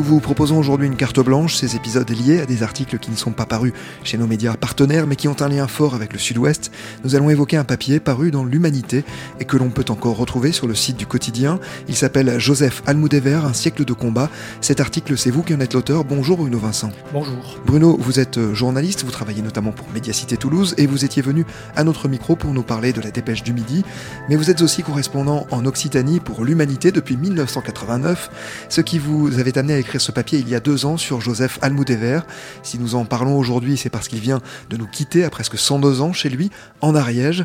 Nous vous proposons aujourd'hui une carte blanche, ces épisodes liés à des articles qui ne sont pas parus chez nos médias partenaires mais qui ont un lien fort avec le Sud-Ouest. Nous allons évoquer un papier paru dans l'Humanité et que l'on peut encore retrouver sur le site du quotidien. Il s'appelle Joseph Almoudéver, un siècle de combat. Cet article, c'est vous qui en êtes l'auteur. Bonjour Bruno Vincent. Bonjour. Bruno, vous êtes euh, journaliste, vous travaillez notamment pour Médiacité Toulouse et vous étiez venu à notre micro pour nous parler de la dépêche du midi. Mais vous êtes aussi correspondant en Occitanie pour l'Humanité depuis 1989, ce qui vous avait amené à écrire ce papier il y a deux ans sur Joseph Almoudéver. Si nous en parlons aujourd'hui, c'est parce qu'il vient de nous quitter à presque 102 ans chez lui, en Ariège.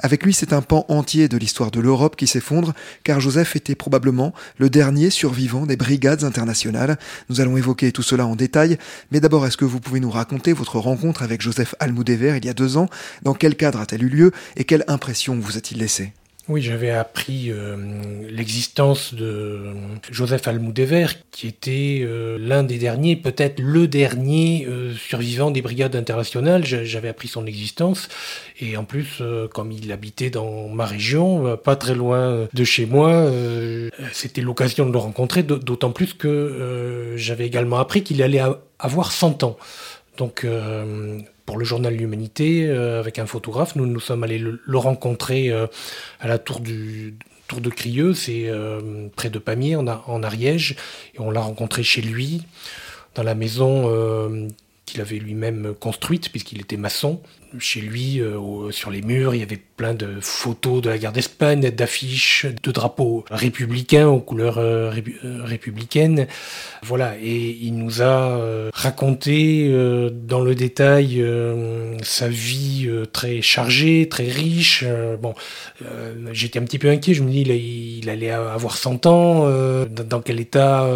Avec lui, c'est un pan entier de l'histoire de l'Europe qui s'effondre, car Joseph était probablement le dernier survivant des brigades internationales. Nous allons évoquer tout cela en détail, mais d'abord, est-ce que vous pouvez nous raconter votre rencontre avec Joseph Almoudéver il y a deux ans? Dans quel cadre a-t-elle eu lieu et quelle impression vous a-t-il laissé oui, j'avais appris euh, l'existence de Joseph Almoudéver, qui était euh, l'un des derniers, peut-être le dernier euh, survivant des brigades internationales. J'avais appris son existence. Et en plus, comme il habitait dans ma région, pas très loin de chez moi, c'était l'occasion de le rencontrer, d'autant plus que j'avais également appris qu'il allait avoir 100 ans. Donc pour le journal L'Humanité, euh, avec un photographe. Nous nous sommes allés le, rencontrer euh, à la tour du Tour de Crieux, c'est euh, près de Pamiers, en, en, Ariège, et on l'a rencontré chez lui, dans la maison qu'il avait lui-même construite, puisqu'il était maçon. Chez lui, sur les murs, il y avait plein de photos de la guerre d'Espagne, d'affiches, de drapeaux républicains aux couleurs euh, euh, républicaines. Voilà, et il nous a euh, raconté dans le détail sa vie très chargée, très riche. bon, j'étais un petit peu inquiet, je me dis il, allait avoir 100 ans, dans quel état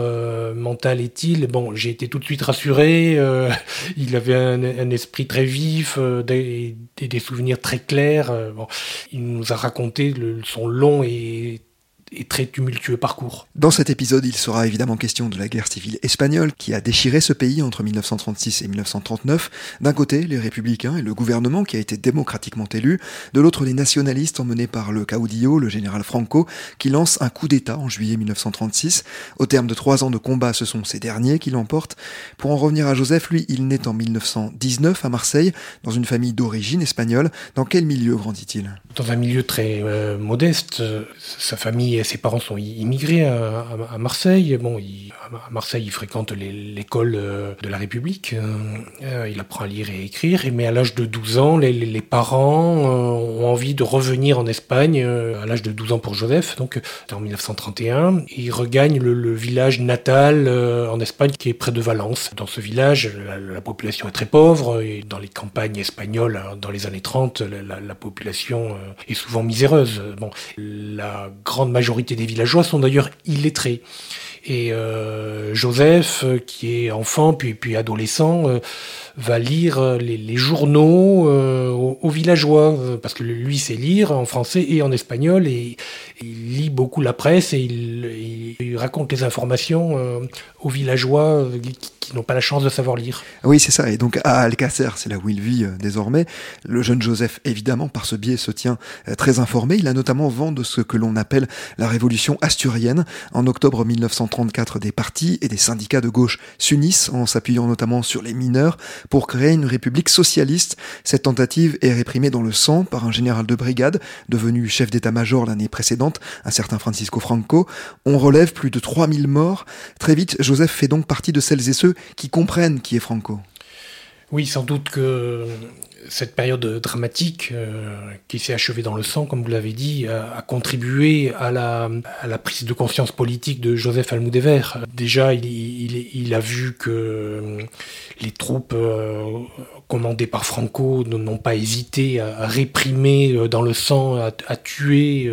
mental est-il? Bon, j'ai été tout de suite rassuré, il avait un, esprit très vif, des, des, souvenirs très clairs. bon, il nous a raconté son long et et très tumultueux parcours. Dans cet épisode, il sera évidemment question de la guerre civile espagnole qui a déchiré ce pays entre 1936 et 1939. D'un côté, les républicains et le gouvernement qui a été démocratiquement élu, de l'autre, les nationalistes emmenés par le caudillo, le général Franco, qui lance un coup d'État en juillet 1936. Au terme de trois ans de combat, ce sont ces derniers qui l'emportent. Pour en revenir à Joseph, lui, il naît en 1919 à Marseille, dans une famille d'origine espagnole. Dans quel milieu grandit-il? Dans un milieu très euh, modeste. Sa famille ses parents sont immigrés à, Marseille. Bon, à Marseille, il fréquente l'école euh, de la République. Euh, il apprend à lire et écrire. Mais à l'âge de 12 ans, les, parents euh, ont envie de revenir en Espagne, à l'âge de 12 ans pour Joseph, donc en 1931. Il regagne le, village natal en Espagne qui est près de Valence. Dans ce village, la, population est très pauvre dans les campagnes espagnoles, dans les années 30, la, la population est souvent miséreuse. Bon, la grande majorité majorité des villageois sont d'ailleurs illettrés. Et euh, Joseph, euh, qui est enfant puis, puis adolescent, euh, va lire les, journaux aux, villageois, parce que lui sait lire en français et en espagnol, et, il lit beaucoup la presse et il, raconte les informations aux villageois qui, n'ont pas la chance de savoir lire. Oui, c'est ça. Et donc à Alcacer, c'est là où il vit désormais. Le jeune Joseph, évidemment, par ce biais, se tient très informé. Il a notamment vent de ce que l'on appelle la révolution asturienne. En octobre 1934, des partis et des syndicats de gauche s'unissent en s'appuyant notamment sur les mineurs pour créer une république socialiste. Cette tentative est réprimée dans le sang par un général de brigade devenu chef d'état-major l'année précédente, un certain Francisco Franco. On relève plus de 3000 morts. Très vite, Joseph fait donc partie de celles et ceux qui comprennent qui est Franco. Oui, sans doute que cette période dramatique euh, qui s'est achevée dans le sang, comme vous l'avez dit, a, contribué à la, prise de conscience politique de Joseph Almoudéver. Déjà, il, a vu que euh, les troupes euh, commandées par Franco n'ont pas hésité à, réprimer dans le sang, à, tuer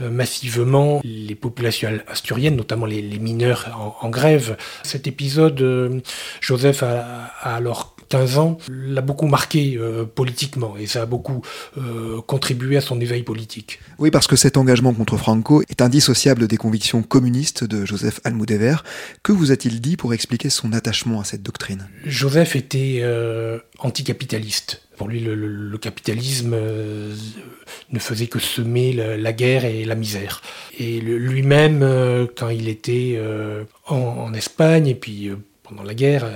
massivement les populations asturiennes, notamment les, mineurs en, grève. Cet épisode, Joseph a alors 15 ans l'a beaucoup marqué engagé politiquement et ça a beaucoup contribué à son éveil politique. Oui, parce que cet engagement contre Franco est indissociable des convictions communistes de Joseph Almudéver. Que vous a-t-il dit pour expliquer son attachement à cette doctrine? Joseph était anticapitaliste. Pour lui, le, capitalisme euh, ne faisait que semer la, guerre et la misère. Et lui-même, euh, quand il était euh, en, Espagne, et puis pendant la guerre,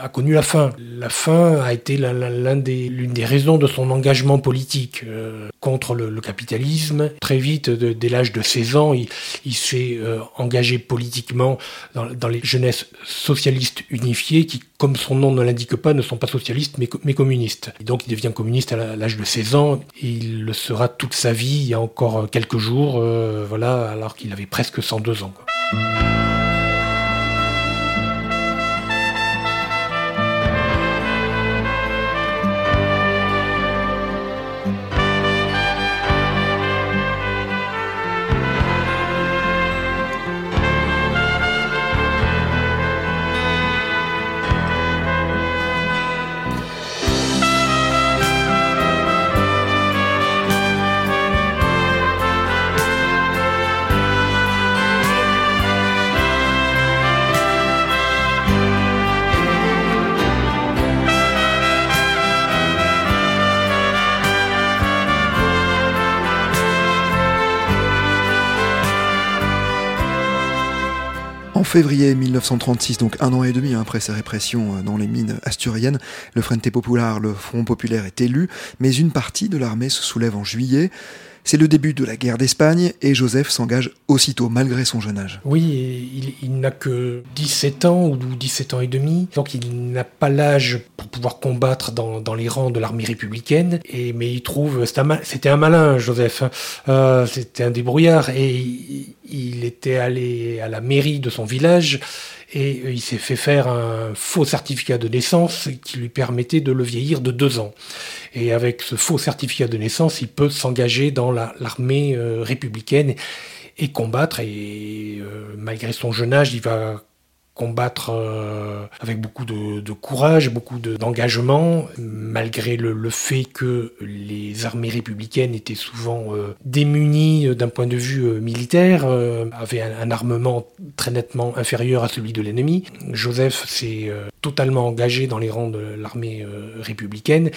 a connu la faim. La faim a été l'une des, raisons de son engagement politique euh, contre le, capitalisme. Très vite, dès l'âge de 16 ans, il, s'est euh, engagé politiquement dans, les jeunesses socialistes unifiées qui, comme son nom ne l'indique pas, ne sont pas socialistes mais, communistes. Et donc il devient communiste à l'âge de 16 ans et il le sera toute sa vie, il y a encore quelques jours, euh, voilà, alors qu'il avait presque 102 ans. Février 1936, donc un an et demi hein, après sa répression euh, dans les mines asturiennes, le Frente Popular, le Front Populaire est élu, mais une partie de l'armée se soulève en juillet. C'est le début de la guerre d'Espagne et Joseph s'engage aussitôt, malgré son jeune âge. Oui, il, n'a que 17 ans ou 17 ans et demi, donc il n'a pas l'âge pour pouvoir combattre dans, les rangs de l'armée républicaine. Et, mais il trouve, c'était un, malin, Joseph, hein. euh, c'était un débrouillard, et il, il était allé à la mairie de son village et il s'est fait faire un faux certificat de naissance qui lui permettait de le vieillir de deux ans. Et avec ce faux certificat de naissance, il peut s'engager dans l'armée euh, républicaine et combattre. Et euh, malgré son jeune âge, il va combattre euh, avec beaucoup de, courage, beaucoup d'engagement, malgré le, fait que les armées républicaines étaient souvent euh, démunies d'un point de vue euh, militaire, avaient un, armement très nettement inférieur à celui de l'ennemi. Joseph s'est totalement engagé dans les rangs de l'armée républicaine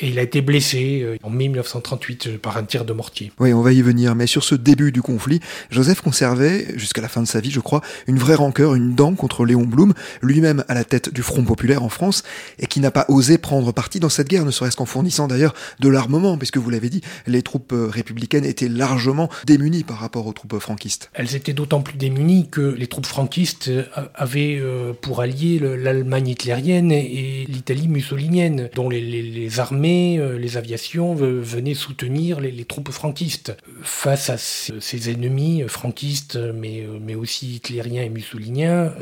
et il a été blessé en mai 1938 par un tir de mortier. Oui, on va y venir, mais sur ce début du conflit, Joseph conservait, jusqu'à la fin de sa vie, je crois, une vraie rancœur, une dent contre Léon Blum, lui-même à la tête du Front populaire en France, et qui n'a pas osé prendre parti dans cette guerre, ne serait-ce qu'en fournissant d'ailleurs de l'armement, puisque vous l'avez dit, les troupes euh, républicaines étaient largement démunies par rapport aux troupes franquistes. Elles étaient d'autant plus démunies que les troupes franquistes euh, avaient euh, pour alliés l'Allemagne hitlérienne et l'Italie mussolinienne, dont les, armées, les aviations venaient soutenir les, troupes franquistes. Face à ces ennemis franquistes, mais, mais aussi hitlériens et mussoliniens,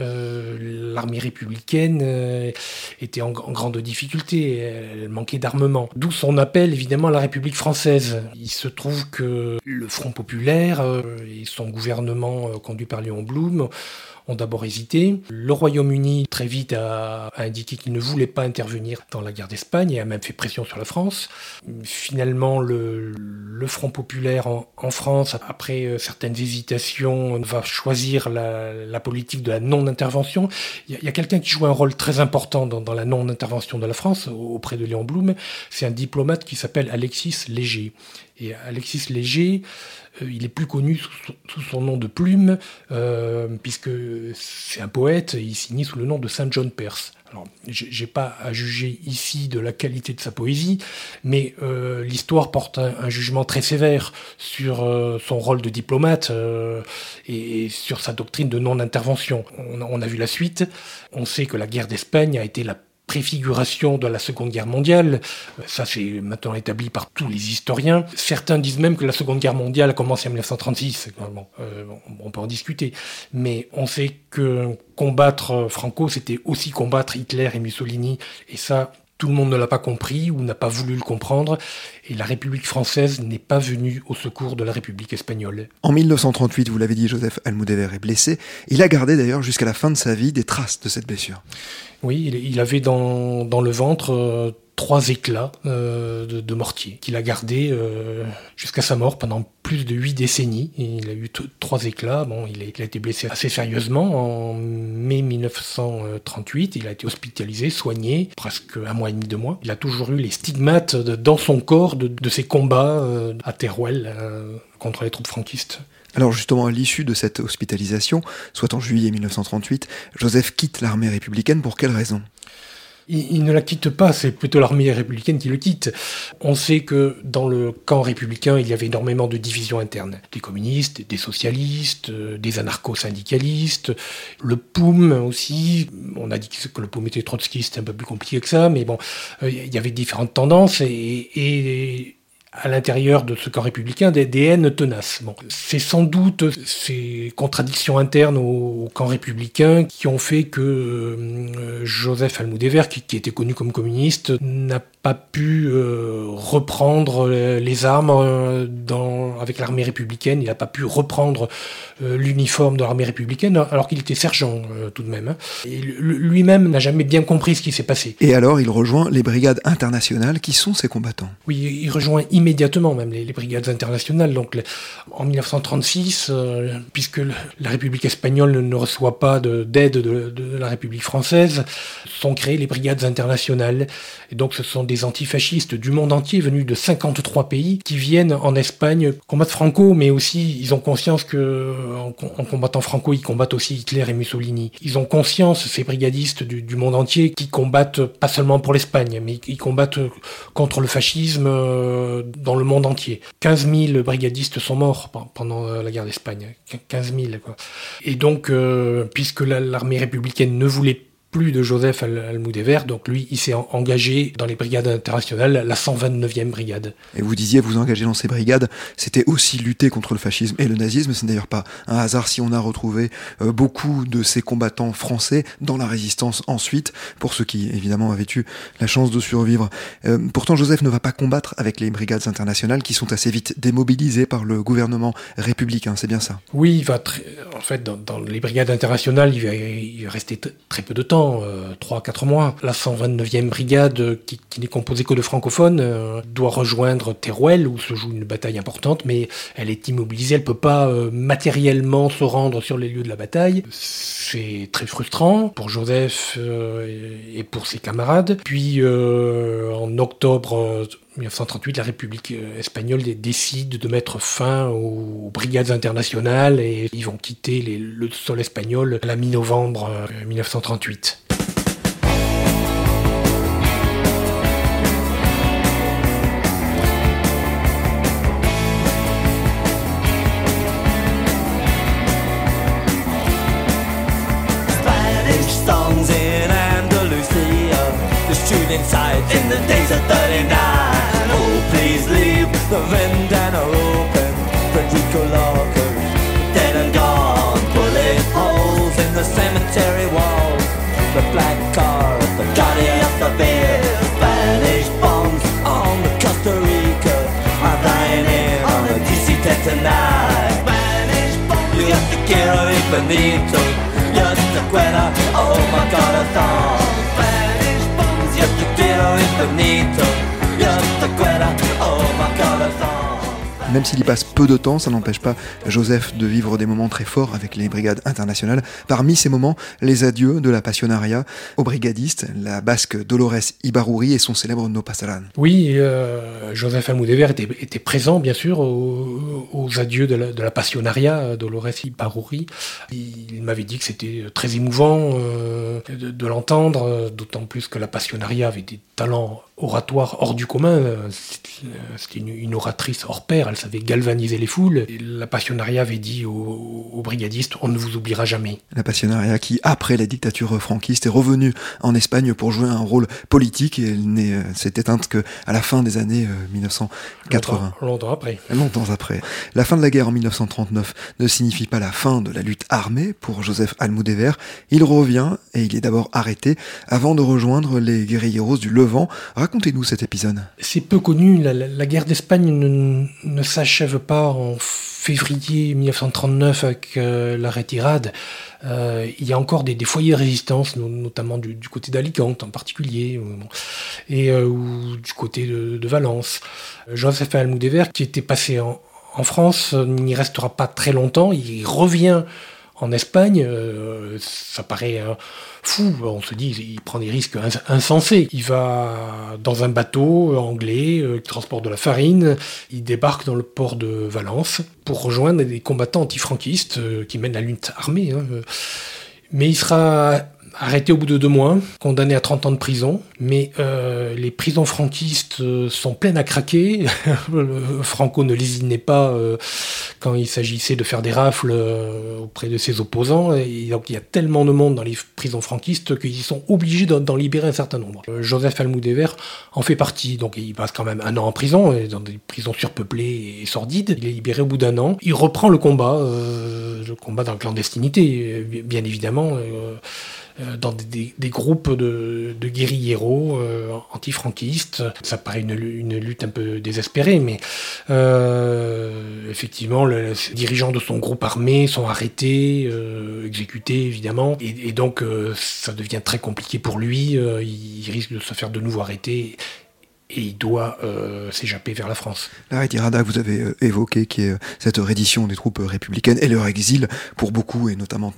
l'armée républicaine euh, était en, grande difficulté, elle manquait d'armement. D'où son appel évidemment à la République française. Il se trouve que le Front populaire euh, et son gouvernement euh, conduit par Léon Blum ont d'abord hésité. Le Royaume-Uni, très vite, a, indiqué qu'il ne voulait pas intervenir dans la guerre d'Espagne et a même fait pression sur la France. Finalement, le, Front populaire en, France, après euh, certaines hésitations, va choisir la, politique de la non-intervention. Il y a, quelqu'un qui joue un rôle très important dans, la non-intervention de la France auprès de Léon Blum. C'est un diplomate qui s'appelle Alexis Léger. Et Alexis Léger, euh, il est plus connu sous, son nom de plume, euh, puisque c'est un poète, il signe sous le nom de Saint John Perse. Alors, j'ai pas à juger ici de la qualité de sa poésie, mais euh, l'histoire porte un, jugement très sévère sur son rôle de diplomate et, sur sa doctrine de non-intervention. On, on, a vu la suite. On sait que la guerre d'Espagne a été la préfiguration de la Seconde Guerre mondiale. Ça, c'est maintenant établi par tous les historiens. Certains disent même que la Seconde Guerre mondiale a commencé en 1936. Euh, on peut en discuter. Mais on sait que combattre Franco, c'était aussi combattre Hitler et Mussolini. Et ça, tout le monde ne l'a pas compris ou n'a pas voulu le comprendre, et la République française n'est pas venue au secours de la République espagnole. En 1938, vous l'avez dit, Joseph Almudéver est blessé. Il a gardé d'ailleurs jusqu'à la fin de sa vie des traces de cette blessure. Oui, il avait dans, le ventre euh, trois éclats euh, de, mortier qu'il a gardé euh, jusqu'à sa mort pendant plus de huit décennies. il a eu trois éclats. Bon, il a, été blessé assez sérieusement en mai 1938. Il a été hospitalisé, soigné, presque un mois et demi, deux mois. Il a toujours eu les stigmates dans son corps de, ses combats euh, à Teruel contre les troupes franquistes. Alors justement, à l'issue de cette hospitalisation, soit en juillet 1938, Joseph quitte l'armée républicaine pour quelle raison? Il, ne la quitte pas, c'est plutôt l'armée républicaine qui le quitte. On sait que dans le camp républicain, il y avait énormément de divisions internes. Des communistes, des socialistes, euh, des anarcho-syndicalistes, le POUM aussi. On a dit que le POUM était trotskiste, c'est un peu plus compliqué que ça, mais bon, euh, il y avait différentes tendances et à l'intérieur de ce camp républicain des, haines tenaces. Bon, c'est sans doute ces contradictions internes au, camp républicain qui ont fait que euh, Joseph Almoudéver, qui, qui, était connu comme communiste, n'a pas pu euh, reprendre les armes euh, dans, avec l'armée républicaine, il n'a pas pu reprendre euh, l'uniforme de l'armée républicaine, alors qu'il était sergent tout de même. Hein. Et lui-même n'a jamais bien compris ce qui s'est passé. Et alors il rejoint les brigades internationales, qui sont ses combattants Oui, il rejoint immédiatement même les, brigades internationales. Donc en 1936, puisque la République espagnole ne reçoit pas d'aide de, la République française, sont créées les brigades internationales. Et donc ce sont des des antifascistes du monde entier venus de 53 pays qui viennent en Espagne combattre Franco, mais aussi ils ont conscience que en, combattant Franco, ils combattent aussi Hitler et Mussolini. Ils ont conscience, ces brigadistes du, monde entier, qui combattent pas seulement pour l'Espagne, mais ils combattent contre le fascisme euh, dans le monde entier. 15 000 brigadistes sont morts pendant la guerre d'Espagne. 15 000. Quoi. Et donc, euh, puisque l'armée républicaine ne voulait plus de Joseph Almoudéver, donc lui, il s'est engagé dans les brigades internationales, la 129e brigade. Et vous disiez, vous engagez dans ces brigades, c'était aussi lutter contre le fascisme et le nazisme, c'est d'ailleurs pas un hasard si on a retrouvé euh, beaucoup de ces combattants français dans la résistance ensuite, pour ceux qui évidemment avaient eu la chance de survivre. Euh, pourtant, Joseph ne va pas combattre avec les brigades internationales qui sont assez vite démobilisées par le gouvernement républicain, c'est bien ça? Oui, il va en fait, dans, les brigades internationales, il va, il va rester très peu de temps 3-4 euh, mois. La 129e brigade, qui, n'est composée que de francophones, euh, doit rejoindre Teruel, où se joue une bataille importante, mais elle est immobilisée, elle peut pas euh, matériellement se rendre sur les lieux de la bataille. C'est très frustrant pour Joseph et pour ses camarades. Puis en octobre 1938, la République espagnole décide de mettre fin aux brigades internationales et ils vont quitter le sol espagnol à la mi-novembre 1938. The vendana open. Frederico Lockers, dead and gone. Bullet holes in the cemetery walls. The black car, the Guardian of the beer. Spanish bombs on the Costa Rica. I'm dying in on the DC 10 tonight. Spanish bombs, you have to get away, Benito. Just a quitter, oh my god, I thought Vanished bones, you have to get a thong. Même s'il y passe peu de temps, ça n'empêche pas Joseph de vivre des moments très forts avec les brigades internationales. Parmi ces moments, les adieux de la Passionaria aux brigadistes, la basque Dolores Ibaruri et son célèbre No Pasaran. Oui, euh, Joseph Almoudéver était, présent, bien sûr, aux, adieux de la, Passionaria, Dolores Ibaruri. Il m'avait dit que c'était très émouvant euh, de, de l'entendre, d'autant plus que la Passionaria avait des talents oratoires hors du commun. C'était une, une oratrice hors pair, elle savait galvaniser les foules. la Passionaria avait dit aux, brigadistes on ne vous oubliera jamais. La Passionaria qui, après la dictature franquiste, est revenue en Espagne pour jouer un rôle politique et elle euh, s'est éteinte qu'à la fin des années 1980. Euh, longtemps, après. Longtemps après. La fin de la guerre en 1939 ne signifie pas la fin de la lutte armée pour Joseph Almoudéver. Il revient et il est d'abord arrêté avant de rejoindre les guerrilleros du Levant. Racontez-nous cet épisode. C'est peu connu. La, guerre d'Espagne ne, s'achève pas en février 1939 avec la retirade. il y a encore des, foyers de résistance, notamment du, côté d'Alicante en particulier, et du côté de, Valence. Joseph Almoudéver, qui était passé en, en France, n'y restera pas très longtemps. Il revient en Espagne, euh, ça paraît euh, fou. On se dit, il prend des risques insensés. Il va dans un bateau anglais euh, qui transporte de la farine. Il débarque dans le port de Valence pour rejoindre des combattants antifranquistes qui mènent la lutte armée. Hein. Mais il sera arrêté au bout de deux mois, condamné à 30 ans de prison. Mais euh, les prisons franquistes euh, sont pleines à craquer. Franco ne lésinait pas euh, quand il s'agissait de faire des rafles auprès de ses opposants. Et donc il y a tellement de monde dans les prisons franquistes qu'ils sont obligés d'en libérer un certain nombre. Joseph Almoudéver en fait partie. Donc il passe quand même un an en prison, dans des prisons surpeuplées et sordides. Il est libéré au bout d'un an. Il reprend le combat, le combat dans la clandestinité, bien évidemment. Euh, dans des, groupes de, de guérilleros euh, antifranquistes. Ça paraît une, lutte un peu désespérée, mais euh, effectivement, les dirigeants de son groupe armé sont arrêtés, exécutés évidemment, et donc ça devient très compliqué pour lui. il risque de se faire de nouveau arrêter et il doit euh, s'échapper vers la France. La retirada, vous avez euh, évoqué, qui est euh, cette reddition des troupes républicaines et leur exil pour beaucoup, et notamment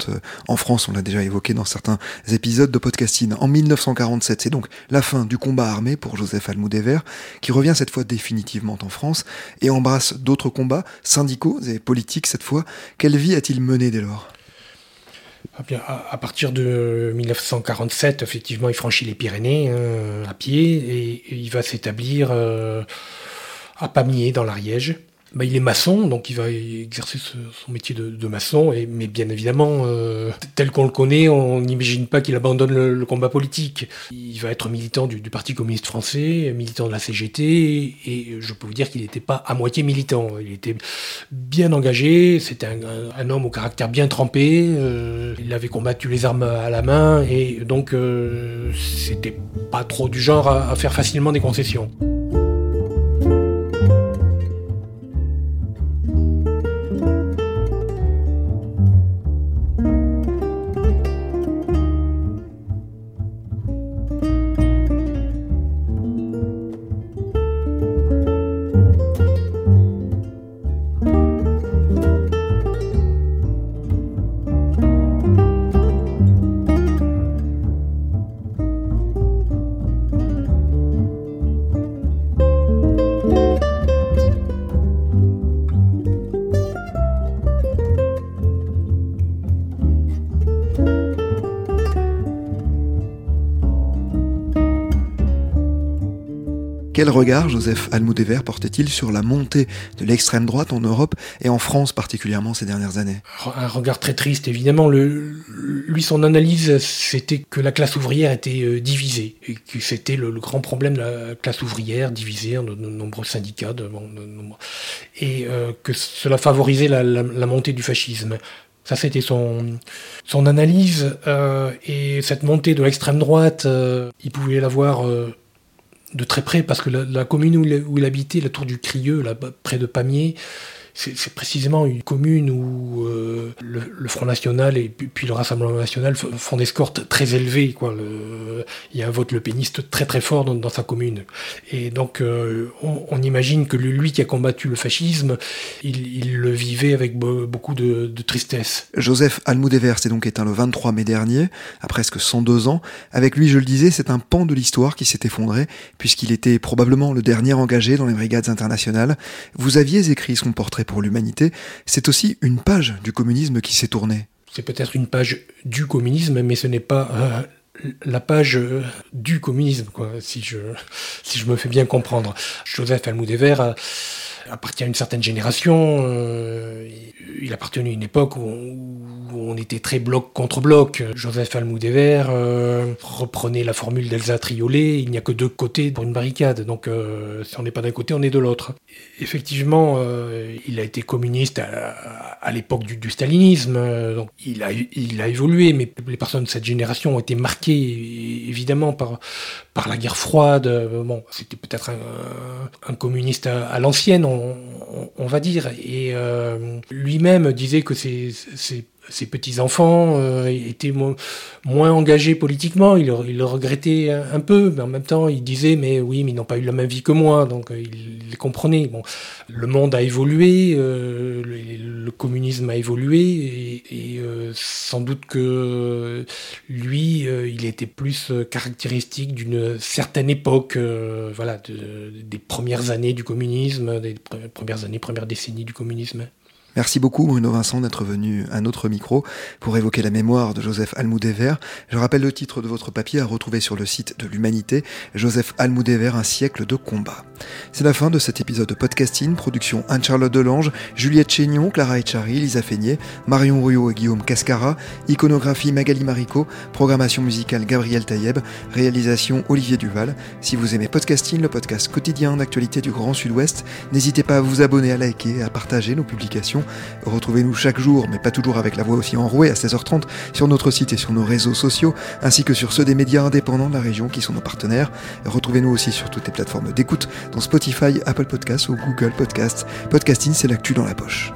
en France, on l'a déjà évoqué dans certains épisodes de podcasting. En 1947, c'est donc la fin du combat armé pour Joseph Almoudéver, qui revient cette fois définitivement en France et embrasse d'autres combats, syndicaux et politiques cette fois. Quelle vie a-t-il mené dès lors? À partir de 1947, effectivement, il franchit les Pyrénées hein, à pied et, il va s'établir euh, à Pamiers, dans l'Ariège. Bah, il est maçon, donc il va exercer son métier de, maçon, mais bien évidemment, euh, tel qu'on le connaît, on n'imagine pas qu'il abandonne le, combat politique. Il va être militant du, Parti communiste français, militant de la CGT, et je peux vous dire qu'il n'était pas à moitié militant. Il était bien engagé, c'était un, homme au caractère bien trempé, euh, il avait combattu les armes à la main, et donc euh, c'était pas trop du genre à faire facilement des concessions. Quel regard Joseph Almoudéver portait-il sur la montée de l'extrême droite en Europe et en France particulièrement ces dernières années? Un regard très triste évidemment. Lui, son analyse, c'était que la classe ouvrière était euh, divisée et que c'était le, grand problème de la classe ouvrière divisée en de, nombreux syndicats et euh, que cela favorisait la, montée du fascisme. Ça, c'était son, son analyse. Euh, et cette montée de l'extrême droite, il pouvait la voir de très près parce que la, commune où il, habitait, la tour du Crieux, là, près de Pamiers, c'est précisément une commune où euh, le, Front National et puis, le Rassemblement National font des scores très élevés. Il y a un vote le péniste très très fort dans, sa commune. Et donc euh, on, imagine que lui qui a combattu le fascisme, il, le vivait avec beaucoup de, tristesse. Joseph Almoudéver s'est donc éteint le 23 mai dernier, à presque 102 ans. Avec lui, je le disais, c'est un pan de l'histoire qui s'est effondré, puisqu'il était probablement le dernier engagé dans les brigades internationales. Vous aviez écrit son portrait pour l'humanité, c'est aussi une page du communisme qui s'est tournée. C'est peut-être une page du communisme, mais ce n'est pas euh, la page euh, du communisme, si, je, si je me fais bien comprendre. Joseph Almoudéver a, appartient à une certaine génération. Euh, il appartenait à une époque où, on était très bloc contre bloc. Joseph Almoudéver euh, reprenait la formule d'Elsa Triolet, il n'y a que deux côtés pour une barricade, donc euh, si on n'est pas d'un côté, on est de l'autre. Effectivement, euh, il a été communiste à, l'époque du, stalinisme, il a évolué, mais les personnes de cette génération ont été marquées évidemment par, par la guerre froide. Bon, c'était peut-être un, communiste à, l'ancienne, on, va dire, et lui-même disait que c'est petits-enfants euh, étaient moins engagés politiquement, il, le regrettait un, peu, mais en même temps il disait mais oui mais ils n'ont pas eu la même vie que moi, donc euh, il comprenait. Bon, le monde a évolué, euh, le, communisme a évolué et, sans doute que lui il était plus caractéristique d'une certaine époque, voilà, des premières années du communisme, des premières années, premières décennies du communisme. Merci beaucoup Bruno Vincent d'être venu à notre micro pour évoquer la mémoire de Joseph Almoudéver. Je rappelle le titre de votre papier à retrouver sur le site de l'Humanité, Joseph Almoudéver, un siècle de combat. C'est la fin de cet épisode de podcasting, production Anne-Charlotte Delange, Juliette Chénion, Clara Echari, Lisa Feignet, Marion Rouillot et Guillaume Cascara, iconographie Magali Marico, programmation musicale Gabriel Taïeb, réalisation Olivier Duval. Si vous aimez podcasting, le podcast quotidien d'actualité du Grand Sud-Ouest, n'hésitez pas à vous abonner, à liker et à partager nos publications Retrouvez-nous chaque jour, mais pas toujours avec la voix aussi enrouée, à 16h30 sur notre site et sur nos réseaux sociaux, ainsi que sur ceux des médias indépendants de la région qui sont nos partenaires. Retrouvez-nous aussi sur toutes les plateformes d'écoute, dont Spotify, Apple Podcasts ou Google Podcasts. Podcasting, c'est l'actu dans la poche.